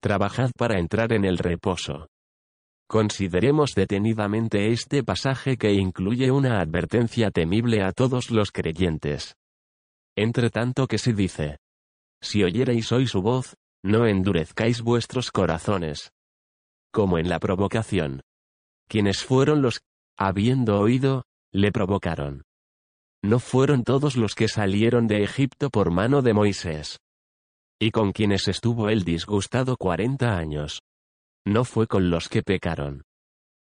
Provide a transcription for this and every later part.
Trabajad para entrar en el reposo. Consideremos detenidamente este pasaje que incluye una advertencia temible a todos los creyentes. Entre tanto que se dice, si oyereis hoy su voz, no endurezcáis vuestros corazones. Como en la provocación. Quienes fueron los, habiendo oído, le provocaron. No fueron todos los que salieron de Egipto por mano de Moisés y con quienes estuvo él disgustado cuarenta años. No fue con los que pecaron,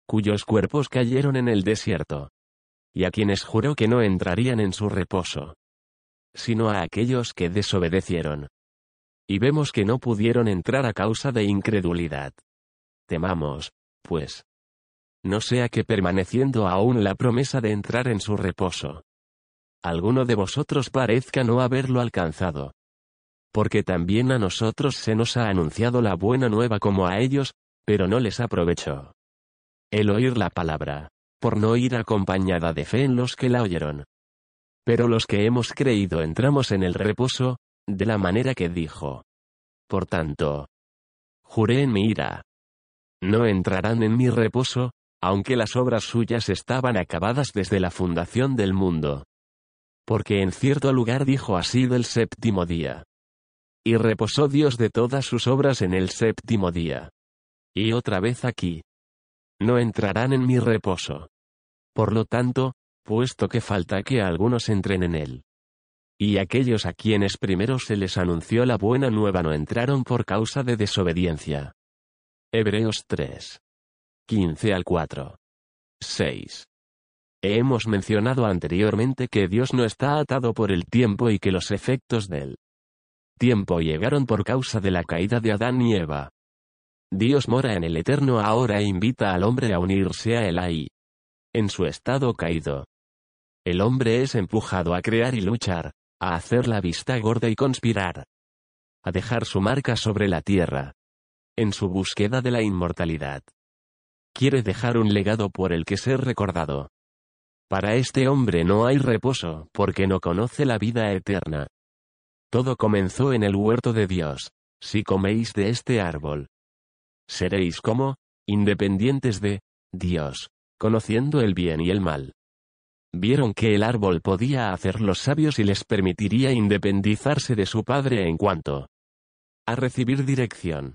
cuyos cuerpos cayeron en el desierto, y a quienes juró que no entrarían en su reposo, sino a aquellos que desobedecieron. Y vemos que no pudieron entrar a causa de incredulidad. Temamos, pues, no sea que permaneciendo aún la promesa de entrar en su reposo, alguno de vosotros parezca no haberlo alcanzado porque también a nosotros se nos ha anunciado la buena nueva como a ellos, pero no les aprovechó. El oír la palabra, por no ir acompañada de fe en los que la oyeron. Pero los que hemos creído entramos en el reposo, de la manera que dijo. Por tanto, juré en mi ira. No entrarán en mi reposo, aunque las obras suyas estaban acabadas desde la fundación del mundo. Porque en cierto lugar dijo así del séptimo día. Y reposó Dios de todas sus obras en el séptimo día. Y otra vez aquí. No entrarán en mi reposo. Por lo tanto, puesto que falta que algunos entren en él. Y aquellos a quienes primero se les anunció la buena nueva no entraron por causa de desobediencia. Hebreos 3. 15 al 4. 6. Hemos mencionado anteriormente que Dios no está atado por el tiempo y que los efectos del tiempo llegaron por causa de la caída de Adán y Eva. Dios mora en el eterno ahora e invita al hombre a unirse a él ahí. En su estado caído. El hombre es empujado a crear y luchar, a hacer la vista gorda y conspirar. A dejar su marca sobre la tierra. En su búsqueda de la inmortalidad. Quiere dejar un legado por el que ser recordado. Para este hombre no hay reposo, porque no conoce la vida eterna. Todo comenzó en el huerto de Dios. Si coméis de este árbol, seréis como, independientes de, Dios, conociendo el bien y el mal. Vieron que el árbol podía hacerlos sabios y les permitiría independizarse de su padre en cuanto a recibir dirección.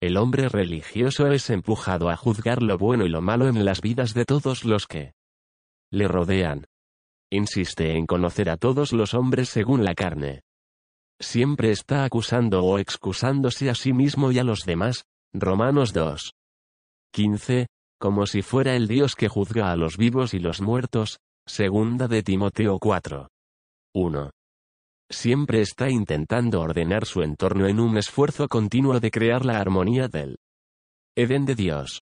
El hombre religioso es empujado a juzgar lo bueno y lo malo en las vidas de todos los que le rodean. Insiste en conocer a todos los hombres según la carne. Siempre está acusando o excusándose a sí mismo y a los demás. Romanos 2. 15. Como si fuera el Dios que juzga a los vivos y los muertos. Segunda de Timoteo 4. 1. Siempre está intentando ordenar su entorno en un esfuerzo continuo de crear la armonía del Edén de Dios.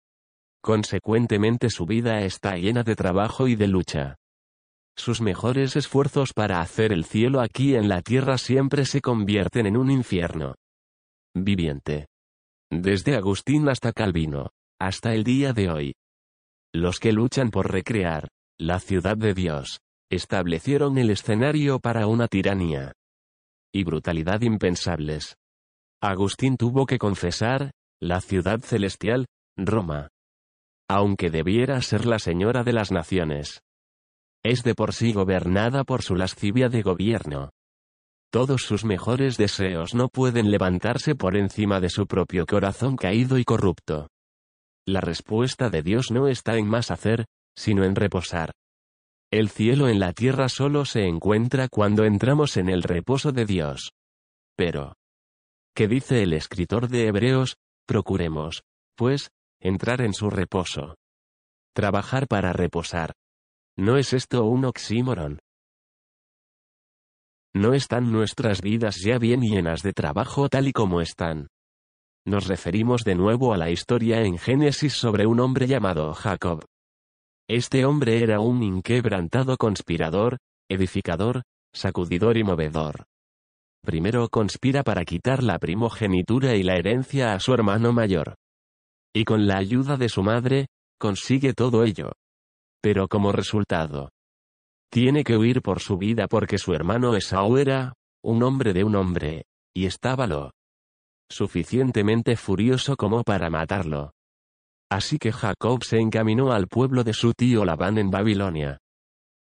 Consecuentemente su vida está llena de trabajo y de lucha. Sus mejores esfuerzos para hacer el cielo aquí en la tierra siempre se convierten en un infierno viviente. Desde Agustín hasta Calvino, hasta el día de hoy. Los que luchan por recrear, la ciudad de Dios, establecieron el escenario para una tiranía y brutalidad impensables. Agustín tuvo que confesar, la ciudad celestial, Roma. Aunque debiera ser la señora de las naciones, es de por sí gobernada por su lascivia de gobierno. Todos sus mejores deseos no pueden levantarse por encima de su propio corazón caído y corrupto. La respuesta de Dios no está en más hacer, sino en reposar. El cielo en la tierra solo se encuentra cuando entramos en el reposo de Dios. Pero, ¿qué dice el escritor de Hebreos? Procuremos, pues, entrar en su reposo. Trabajar para reposar. ¿No es esto un oxímoron? ¿No están nuestras vidas ya bien llenas de trabajo tal y como están? Nos referimos de nuevo a la historia en Génesis sobre un hombre llamado Jacob. Este hombre era un inquebrantado conspirador, edificador, sacudidor y movedor. Primero conspira para quitar la primogenitura y la herencia a su hermano mayor. Y con la ayuda de su madre, consigue todo ello. Pero como resultado, tiene que huir por su vida porque su hermano Esaú era, un hombre de un hombre, y estaba lo suficientemente furioso como para matarlo. Así que Jacob se encaminó al pueblo de su tío Labán en Babilonia.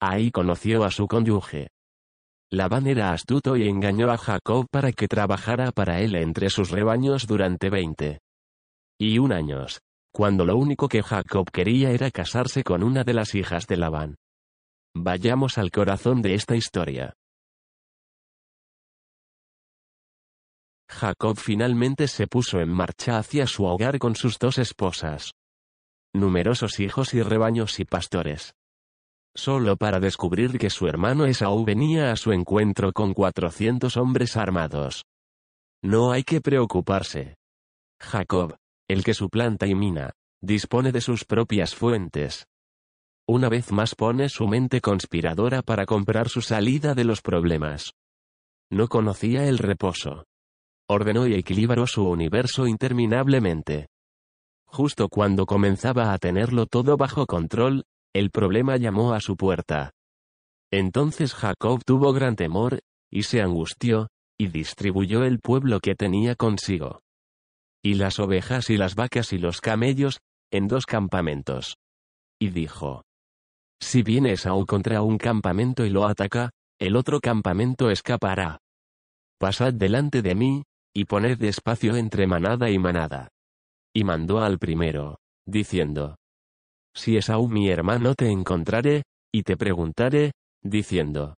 Ahí conoció a su cónyuge. Labán era astuto y engañó a Jacob para que trabajara para él entre sus rebaños durante veinte y un años, cuando lo único que Jacob quería era casarse con una de las hijas de Labán. Vayamos al corazón de esta historia. Jacob finalmente se puso en marcha hacia su hogar con sus dos esposas. Numerosos hijos y rebaños y pastores. Solo para descubrir que su hermano Esaú venía a su encuentro con cuatrocientos hombres armados. No hay que preocuparse. Jacob, el que suplanta y mina, dispone de sus propias fuentes. Una vez más pone su mente conspiradora para comprar su salida de los problemas. No conocía el reposo ordenó y equilibró su universo interminablemente. Justo cuando comenzaba a tenerlo todo bajo control, el problema llamó a su puerta. Entonces Jacob tuvo gran temor, y se angustió, y distribuyó el pueblo que tenía consigo. Y las ovejas y las vacas y los camellos, en dos campamentos. Y dijo. Si viene Esaú contra un campamento y lo ataca, el otro campamento escapará. Pasad delante de mí, y poned espacio entre manada y manada. Y mandó al primero, diciendo, Si Esaú mi hermano te encontrare, y te preguntare, diciendo,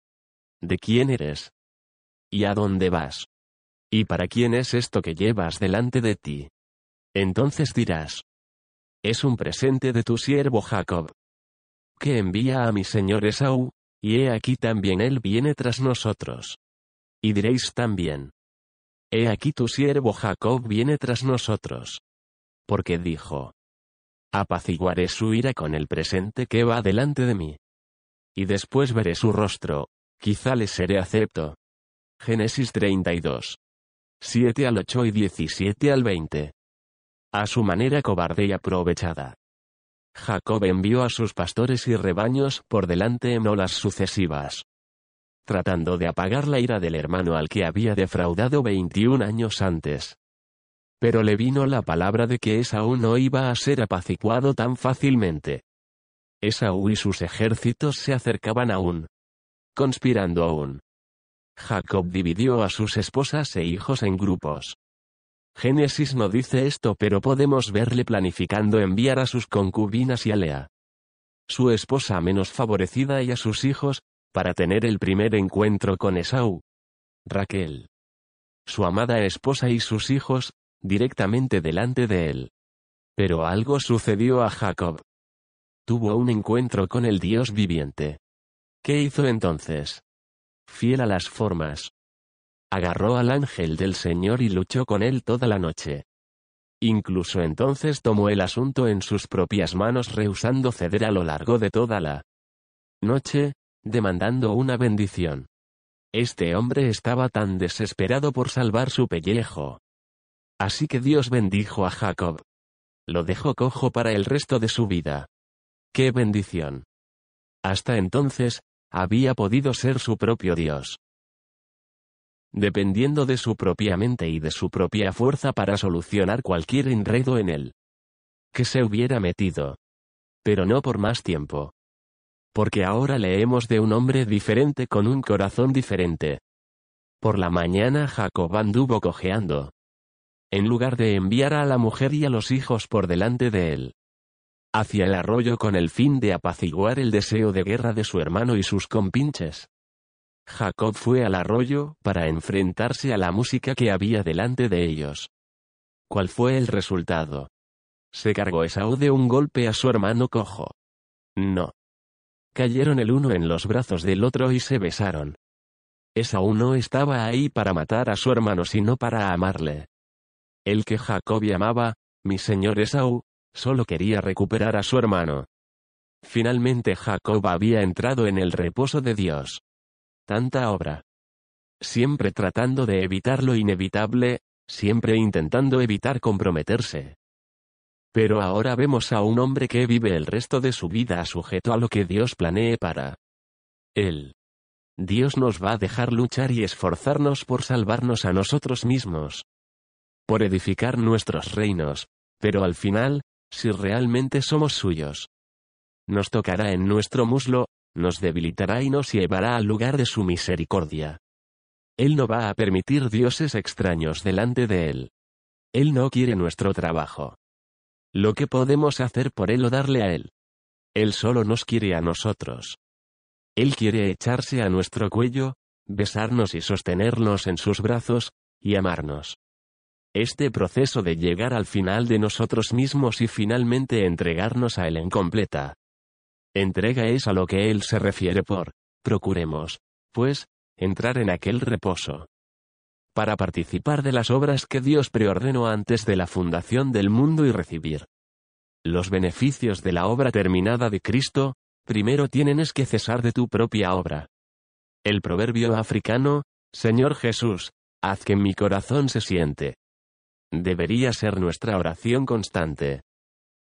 ¿De quién eres? ¿Y a dónde vas? ¿Y para quién es esto que llevas delante de ti? Entonces dirás, es un presente de tu siervo Jacob, que envía a mi señor Esaú, y he aquí también él viene tras nosotros. Y diréis también, He aquí tu siervo Jacob viene tras nosotros. Porque dijo, apaciguaré su ira con el presente que va delante de mí. Y después veré su rostro, quizá le seré acepto. Génesis 32. 7 al 8 y 17 al 20. A su manera cobarde y aprovechada. Jacob envió a sus pastores y rebaños por delante en olas sucesivas tratando de apagar la ira del hermano al que había defraudado 21 años antes. Pero le vino la palabra de que Esaú no iba a ser apaciguado tan fácilmente. Esaú y sus ejércitos se acercaban aún. Conspirando aún. Jacob dividió a sus esposas e hijos en grupos. Génesis no dice esto pero podemos verle planificando enviar a sus concubinas y a Lea. Su esposa menos favorecida y a sus hijos, para tener el primer encuentro con Esaú. Raquel. Su amada esposa y sus hijos, directamente delante de él. Pero algo sucedió a Jacob. Tuvo un encuentro con el Dios viviente. ¿Qué hizo entonces? Fiel a las formas. Agarró al ángel del Señor y luchó con él toda la noche. Incluso entonces tomó el asunto en sus propias manos rehusando ceder a lo largo de toda la noche, demandando una bendición. Este hombre estaba tan desesperado por salvar su pellejo. Así que Dios bendijo a Jacob. Lo dejó cojo para el resto de su vida. ¡Qué bendición! Hasta entonces, había podido ser su propio Dios. Dependiendo de su propia mente y de su propia fuerza para solucionar cualquier enredo en él. Que se hubiera metido. Pero no por más tiempo porque ahora leemos de un hombre diferente con un corazón diferente. Por la mañana Jacob anduvo cojeando. En lugar de enviar a la mujer y a los hijos por delante de él. Hacia el arroyo con el fin de apaciguar el deseo de guerra de su hermano y sus compinches. Jacob fue al arroyo para enfrentarse a la música que había delante de ellos. ¿Cuál fue el resultado? Se cargó Esaú de un golpe a su hermano cojo. No cayeron el uno en los brazos del otro y se besaron. Esaú no estaba ahí para matar a su hermano sino para amarle. El que Jacob llamaba, mi señor Esaú, solo quería recuperar a su hermano. Finalmente Jacob había entrado en el reposo de Dios. Tanta obra. Siempre tratando de evitar lo inevitable, siempre intentando evitar comprometerse. Pero ahora vemos a un hombre que vive el resto de su vida sujeto a lo que Dios planee para él. Dios nos va a dejar luchar y esforzarnos por salvarnos a nosotros mismos. Por edificar nuestros reinos, pero al final, si realmente somos suyos. Nos tocará en nuestro muslo, nos debilitará y nos llevará al lugar de su misericordia. Él no va a permitir dioses extraños delante de Él. Él no quiere nuestro trabajo. Lo que podemos hacer por Él o darle a Él. Él solo nos quiere a nosotros. Él quiere echarse a nuestro cuello, besarnos y sostenernos en sus brazos, y amarnos. Este proceso de llegar al final de nosotros mismos y finalmente entregarnos a Él en completa. Entrega es a lo que Él se refiere por, procuremos, pues, entrar en aquel reposo. Para participar de las obras que Dios preordenó antes de la fundación del mundo y recibir los beneficios de la obra terminada de Cristo, primero tienes que cesar de tu propia obra. El proverbio africano, Señor Jesús, haz que mi corazón se siente. Debería ser nuestra oración constante.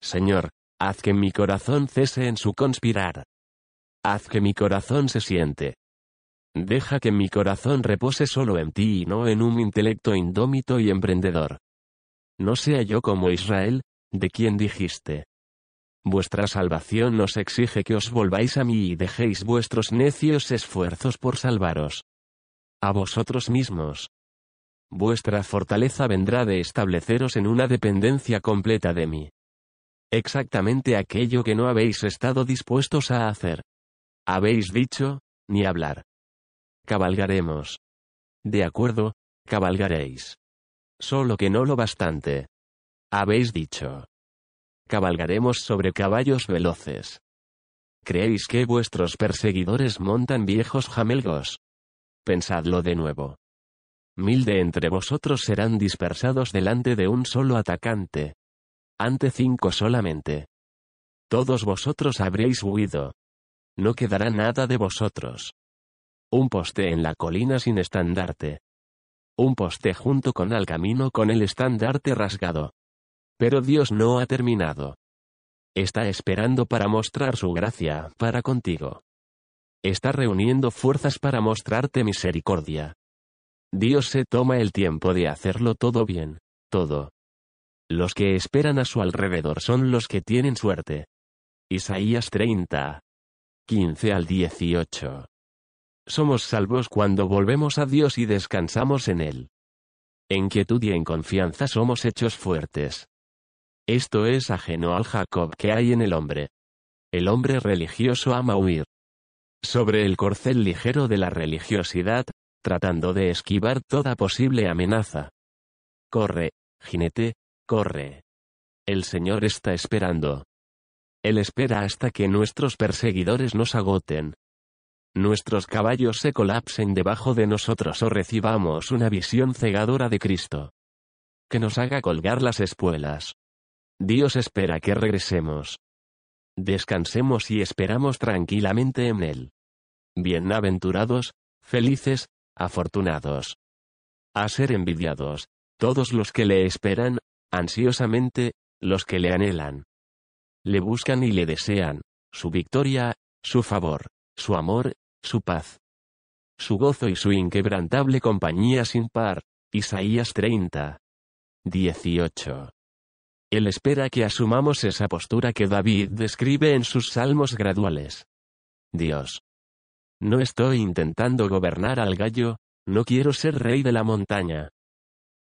Señor, haz que mi corazón cese en su conspirar. Haz que mi corazón se siente. Deja que mi corazón repose solo en ti y no en un intelecto indómito y emprendedor. No sea yo como Israel, de quien dijiste, Vuestra salvación nos exige que os volváis a mí y dejéis vuestros necios esfuerzos por salvaros. A vosotros mismos. Vuestra fortaleza vendrá de estableceros en una dependencia completa de mí. Exactamente aquello que no habéis estado dispuestos a hacer. Habéis dicho, ni hablar. Cabalgaremos. De acuerdo, cabalgaréis. Solo que no lo bastante. Habéis dicho cabalgaremos sobre caballos veloces. ¿Creéis que vuestros perseguidores montan viejos jamelgos? Pensadlo de nuevo. Mil de entre vosotros serán dispersados delante de un solo atacante. Ante cinco solamente. Todos vosotros habréis huido. No quedará nada de vosotros. Un poste en la colina sin estandarte. Un poste junto con el camino con el estandarte rasgado. Pero Dios no ha terminado. Está esperando para mostrar su gracia, para contigo. Está reuniendo fuerzas para mostrarte misericordia. Dios se toma el tiempo de hacerlo todo bien, todo. Los que esperan a su alrededor son los que tienen suerte. Isaías 30. 15 al 18. Somos salvos cuando volvemos a Dios y descansamos en Él. En quietud y en confianza somos hechos fuertes. Esto es ajeno al Jacob que hay en el hombre. El hombre religioso ama huir. Sobre el corcel ligero de la religiosidad, tratando de esquivar toda posible amenaza. Corre, jinete, corre. El Señor está esperando. Él espera hasta que nuestros perseguidores nos agoten. Nuestros caballos se colapsen debajo de nosotros o recibamos una visión cegadora de Cristo. Que nos haga colgar las espuelas. Dios espera que regresemos. Descansemos y esperamos tranquilamente en Él. Bienaventurados, felices, afortunados. A ser envidiados, todos los que le esperan, ansiosamente, los que le anhelan. Le buscan y le desean, su victoria, su favor, su amor, su paz. Su gozo y su inquebrantable compañía sin par. Isaías 30. 18. Él espera que asumamos esa postura que David describe en sus salmos graduales. Dios. No estoy intentando gobernar al gallo, no quiero ser rey de la montaña.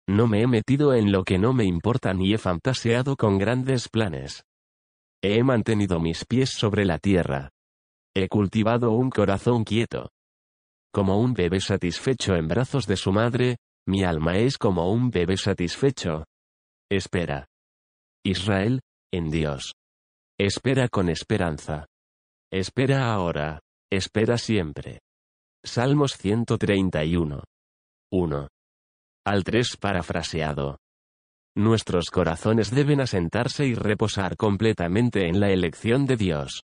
No me he metido en lo que no me importa ni he fantaseado con grandes planes. He mantenido mis pies sobre la tierra. He cultivado un corazón quieto. Como un bebé satisfecho en brazos de su madre, mi alma es como un bebé satisfecho. Espera. Israel, en Dios. Espera con esperanza. Espera ahora, espera siempre. Salmos 131. 1. Al 3 parafraseado. Nuestros corazones deben asentarse y reposar completamente en la elección de Dios.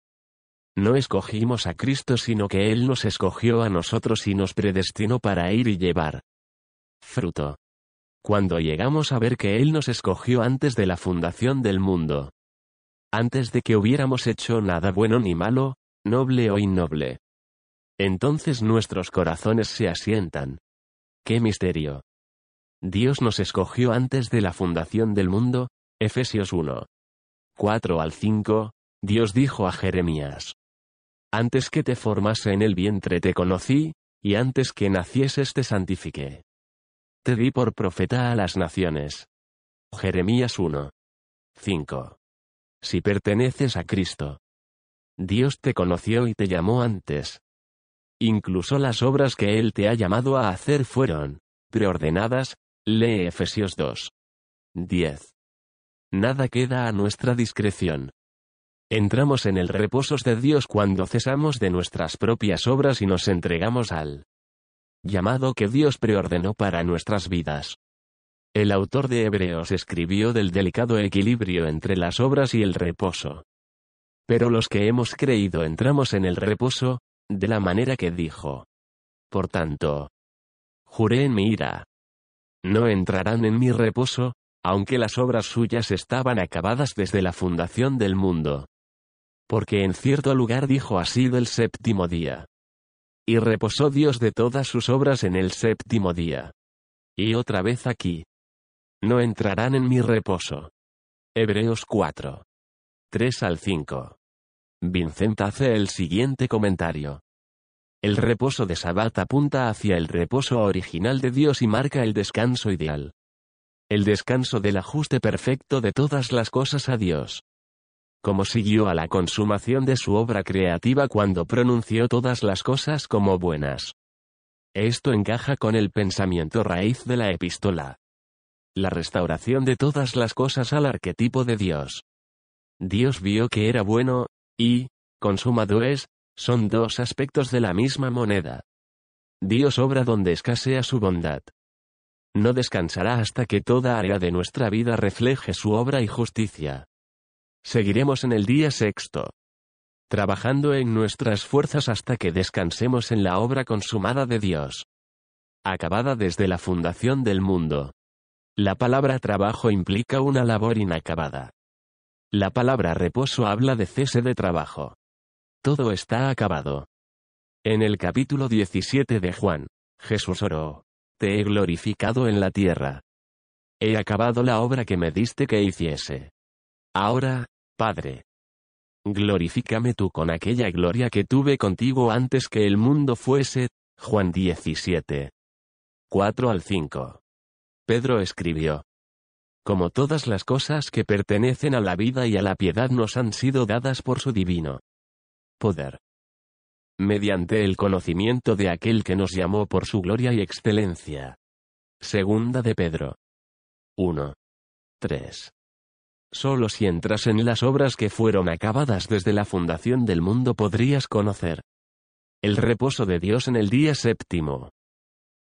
No escogimos a Cristo sino que Él nos escogió a nosotros y nos predestinó para ir y llevar fruto. Cuando llegamos a ver que Él nos escogió antes de la fundación del mundo. Antes de que hubiéramos hecho nada bueno ni malo, noble o innoble. Entonces nuestros corazones se asientan. ¡Qué misterio! Dios nos escogió antes de la fundación del mundo, Efesios 1. 4 al 5, Dios dijo a Jeremías. Antes que te formase en el vientre te conocí, y antes que nacieses te santifiqué. Te di por profeta a las naciones. Jeremías 1. 5. Si perteneces a Cristo. Dios te conoció y te llamó antes. Incluso las obras que Él te ha llamado a hacer fueron preordenadas, lee Efesios 2. 10. Nada queda a nuestra discreción. Entramos en el reposo de Dios cuando cesamos de nuestras propias obras y nos entregamos al llamado que Dios preordenó para nuestras vidas. El autor de Hebreos escribió del delicado equilibrio entre las obras y el reposo. Pero los que hemos creído entramos en el reposo, de la manera que dijo. Por tanto, juré en mi ira. No entrarán en mi reposo, aunque las obras suyas estaban acabadas desde la fundación del mundo. Porque en cierto lugar dijo así del séptimo día. Y reposó Dios de todas sus obras en el séptimo día. Y otra vez aquí. No entrarán en mi reposo. Hebreos 4. 3 al 5. Vincent hace el siguiente comentario. El reposo de Sabbat apunta hacia el reposo original de Dios y marca el descanso ideal. El descanso del ajuste perfecto de todas las cosas a Dios como siguió a la consumación de su obra creativa cuando pronunció todas las cosas como buenas. Esto encaja con el pensamiento raíz de la epístola. La restauración de todas las cosas al arquetipo de Dios. Dios vio que era bueno, y, consumado es, son dos aspectos de la misma moneda. Dios obra donde escasea su bondad. No descansará hasta que toda área de nuestra vida refleje su obra y justicia. Seguiremos en el día sexto. Trabajando en nuestras fuerzas hasta que descansemos en la obra consumada de Dios. Acabada desde la fundación del mundo. La palabra trabajo implica una labor inacabada. La palabra reposo habla de cese de trabajo. Todo está acabado. En el capítulo 17 de Juan, Jesús oró, Te he glorificado en la tierra. He acabado la obra que me diste que hiciese. Ahora, Padre. Glorifícame tú con aquella gloria que tuve contigo antes que el mundo fuese. Juan 17. 4 al 5. Pedro escribió. Como todas las cosas que pertenecen a la vida y a la piedad nos han sido dadas por su divino poder. Mediante el conocimiento de aquel que nos llamó por su gloria y excelencia. Segunda de Pedro. 1. 3. Solo si entras en las obras que fueron acabadas desde la fundación del mundo podrías conocer el reposo de Dios en el día séptimo.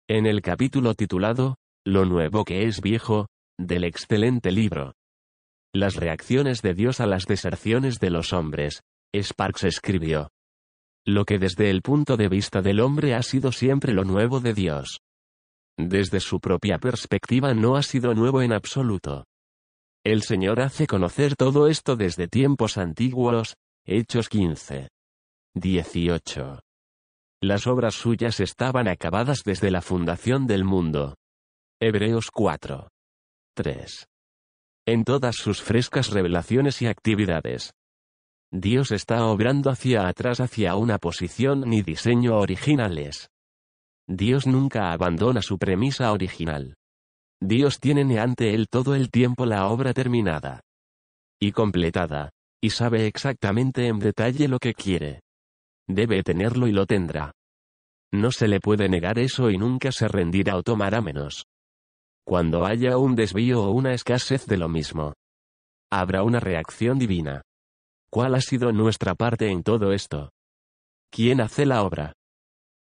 En el capítulo titulado, Lo nuevo que es viejo, del excelente libro. Las reacciones de Dios a las deserciones de los hombres, Sparks escribió. Lo que desde el punto de vista del hombre ha sido siempre lo nuevo de Dios. Desde su propia perspectiva no ha sido nuevo en absoluto. El Señor hace conocer todo esto desde tiempos antiguos, Hechos 15. 18. Las obras suyas estaban acabadas desde la fundación del mundo. Hebreos 4. 3. En todas sus frescas revelaciones y actividades. Dios está obrando hacia atrás hacia una posición ni diseño originales. Dios nunca abandona su premisa original. Dios tiene ante él todo el tiempo la obra terminada y completada, y sabe exactamente en detalle lo que quiere. Debe tenerlo y lo tendrá. No se le puede negar eso y nunca se rendirá o tomará menos. Cuando haya un desvío o una escasez de lo mismo, habrá una reacción divina. ¿Cuál ha sido nuestra parte en todo esto? ¿Quién hace la obra?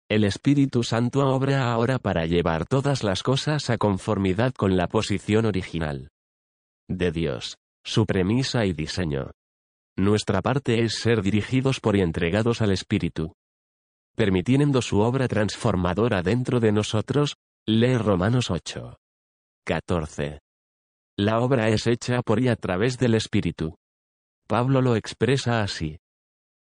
El Espíritu Santo obra ahora para llevar todas las cosas a conformidad con la posición original. de Dios, su premisa y diseño. Nuestra parte es ser dirigidos por y entregados al Espíritu. Permitiendo su obra transformadora dentro de nosotros, lee Romanos 8. 14. La obra es hecha por y a través del Espíritu. Pablo lo expresa así.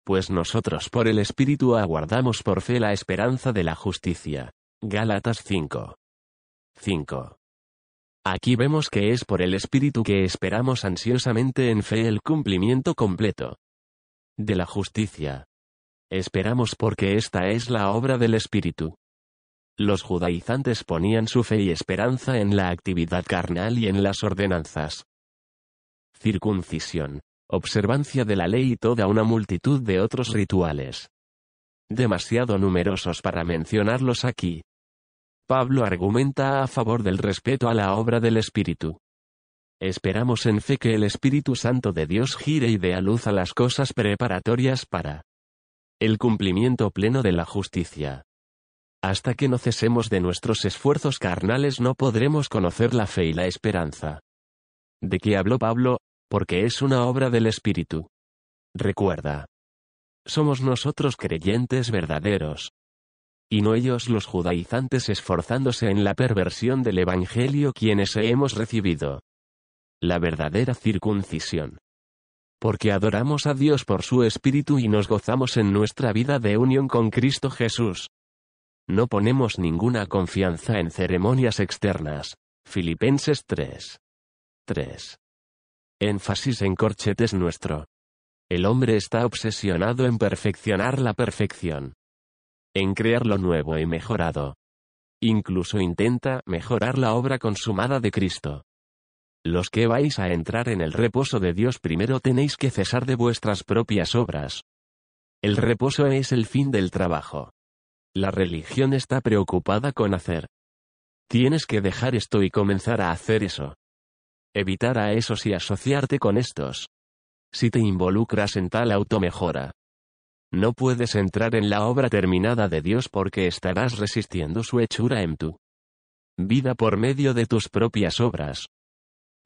Pues nosotros por el Espíritu aguardamos por fe la esperanza de la justicia. Gálatas 5. 5. Aquí vemos que es por el Espíritu que esperamos ansiosamente en fe el cumplimiento completo de la justicia. Esperamos porque esta es la obra del Espíritu. Los judaizantes ponían su fe y esperanza en la actividad carnal y en las ordenanzas. Circuncisión, observancia de la ley y toda una multitud de otros rituales. Demasiado numerosos para mencionarlos aquí. Pablo argumenta a favor del respeto a la obra del Espíritu. Esperamos en fe que el Espíritu Santo de Dios gire y dé a luz a las cosas preparatorias para el cumplimiento pleno de la justicia. Hasta que no cesemos de nuestros esfuerzos carnales no podremos conocer la fe y la esperanza. ¿De qué habló Pablo? Porque es una obra del Espíritu. Recuerda. Somos nosotros creyentes verdaderos, y no ellos los judaizantes esforzándose en la perversión del Evangelio quienes hemos recibido. La verdadera circuncisión. Porque adoramos a Dios por su Espíritu y nos gozamos en nuestra vida de unión con Cristo Jesús. No ponemos ninguna confianza en ceremonias externas. Filipenses 3. 3. Énfasis en corchetes nuestro. El hombre está obsesionado en perfeccionar la perfección en crear lo nuevo y mejorado. Incluso intenta mejorar la obra consumada de Cristo. Los que vais a entrar en el reposo de Dios primero tenéis que cesar de vuestras propias obras. El reposo es el fin del trabajo. La religión está preocupada con hacer. Tienes que dejar esto y comenzar a hacer eso. Evitar a esos y asociarte con estos. Si te involucras en tal automejora, no puedes entrar en la obra terminada de Dios porque estarás resistiendo su hechura en tu vida por medio de tus propias obras.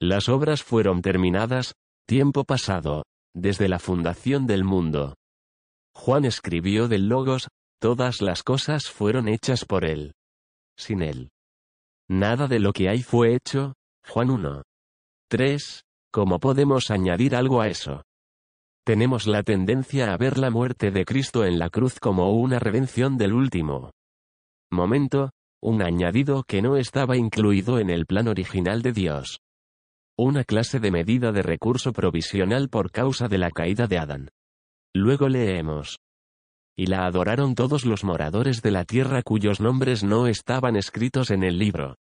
Las obras fueron terminadas, tiempo pasado, desde la fundación del mundo. Juan escribió del Logos, todas las cosas fueron hechas por él. Sin él. Nada de lo que hay fue hecho, Juan 1. 3. ¿Cómo podemos añadir algo a eso? tenemos la tendencia a ver la muerte de Cristo en la cruz como una redención del último momento, un añadido que no estaba incluido en el plan original de Dios. Una clase de medida de recurso provisional por causa de la caída de Adán. Luego leemos. Y la adoraron todos los moradores de la tierra cuyos nombres no estaban escritos en el libro.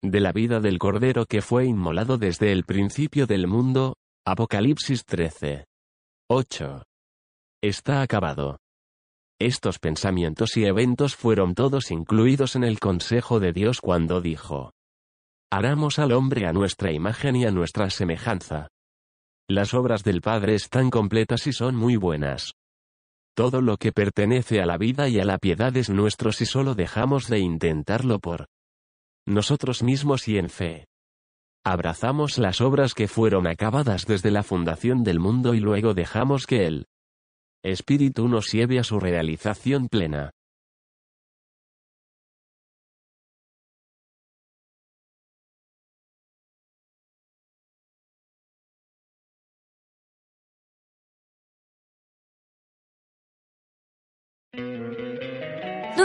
De la vida del Cordero que fue inmolado desde el principio del mundo, Apocalipsis 13. 8. Está acabado. Estos pensamientos y eventos fueron todos incluidos en el consejo de Dios cuando dijo, Haramos al hombre a nuestra imagen y a nuestra semejanza. Las obras del Padre están completas y son muy buenas. Todo lo que pertenece a la vida y a la piedad es nuestro si solo dejamos de intentarlo por nosotros mismos y en fe. Abrazamos las obras que fueron acabadas desde la fundación del mundo y luego dejamos que el Espíritu nos lleve a su realización plena.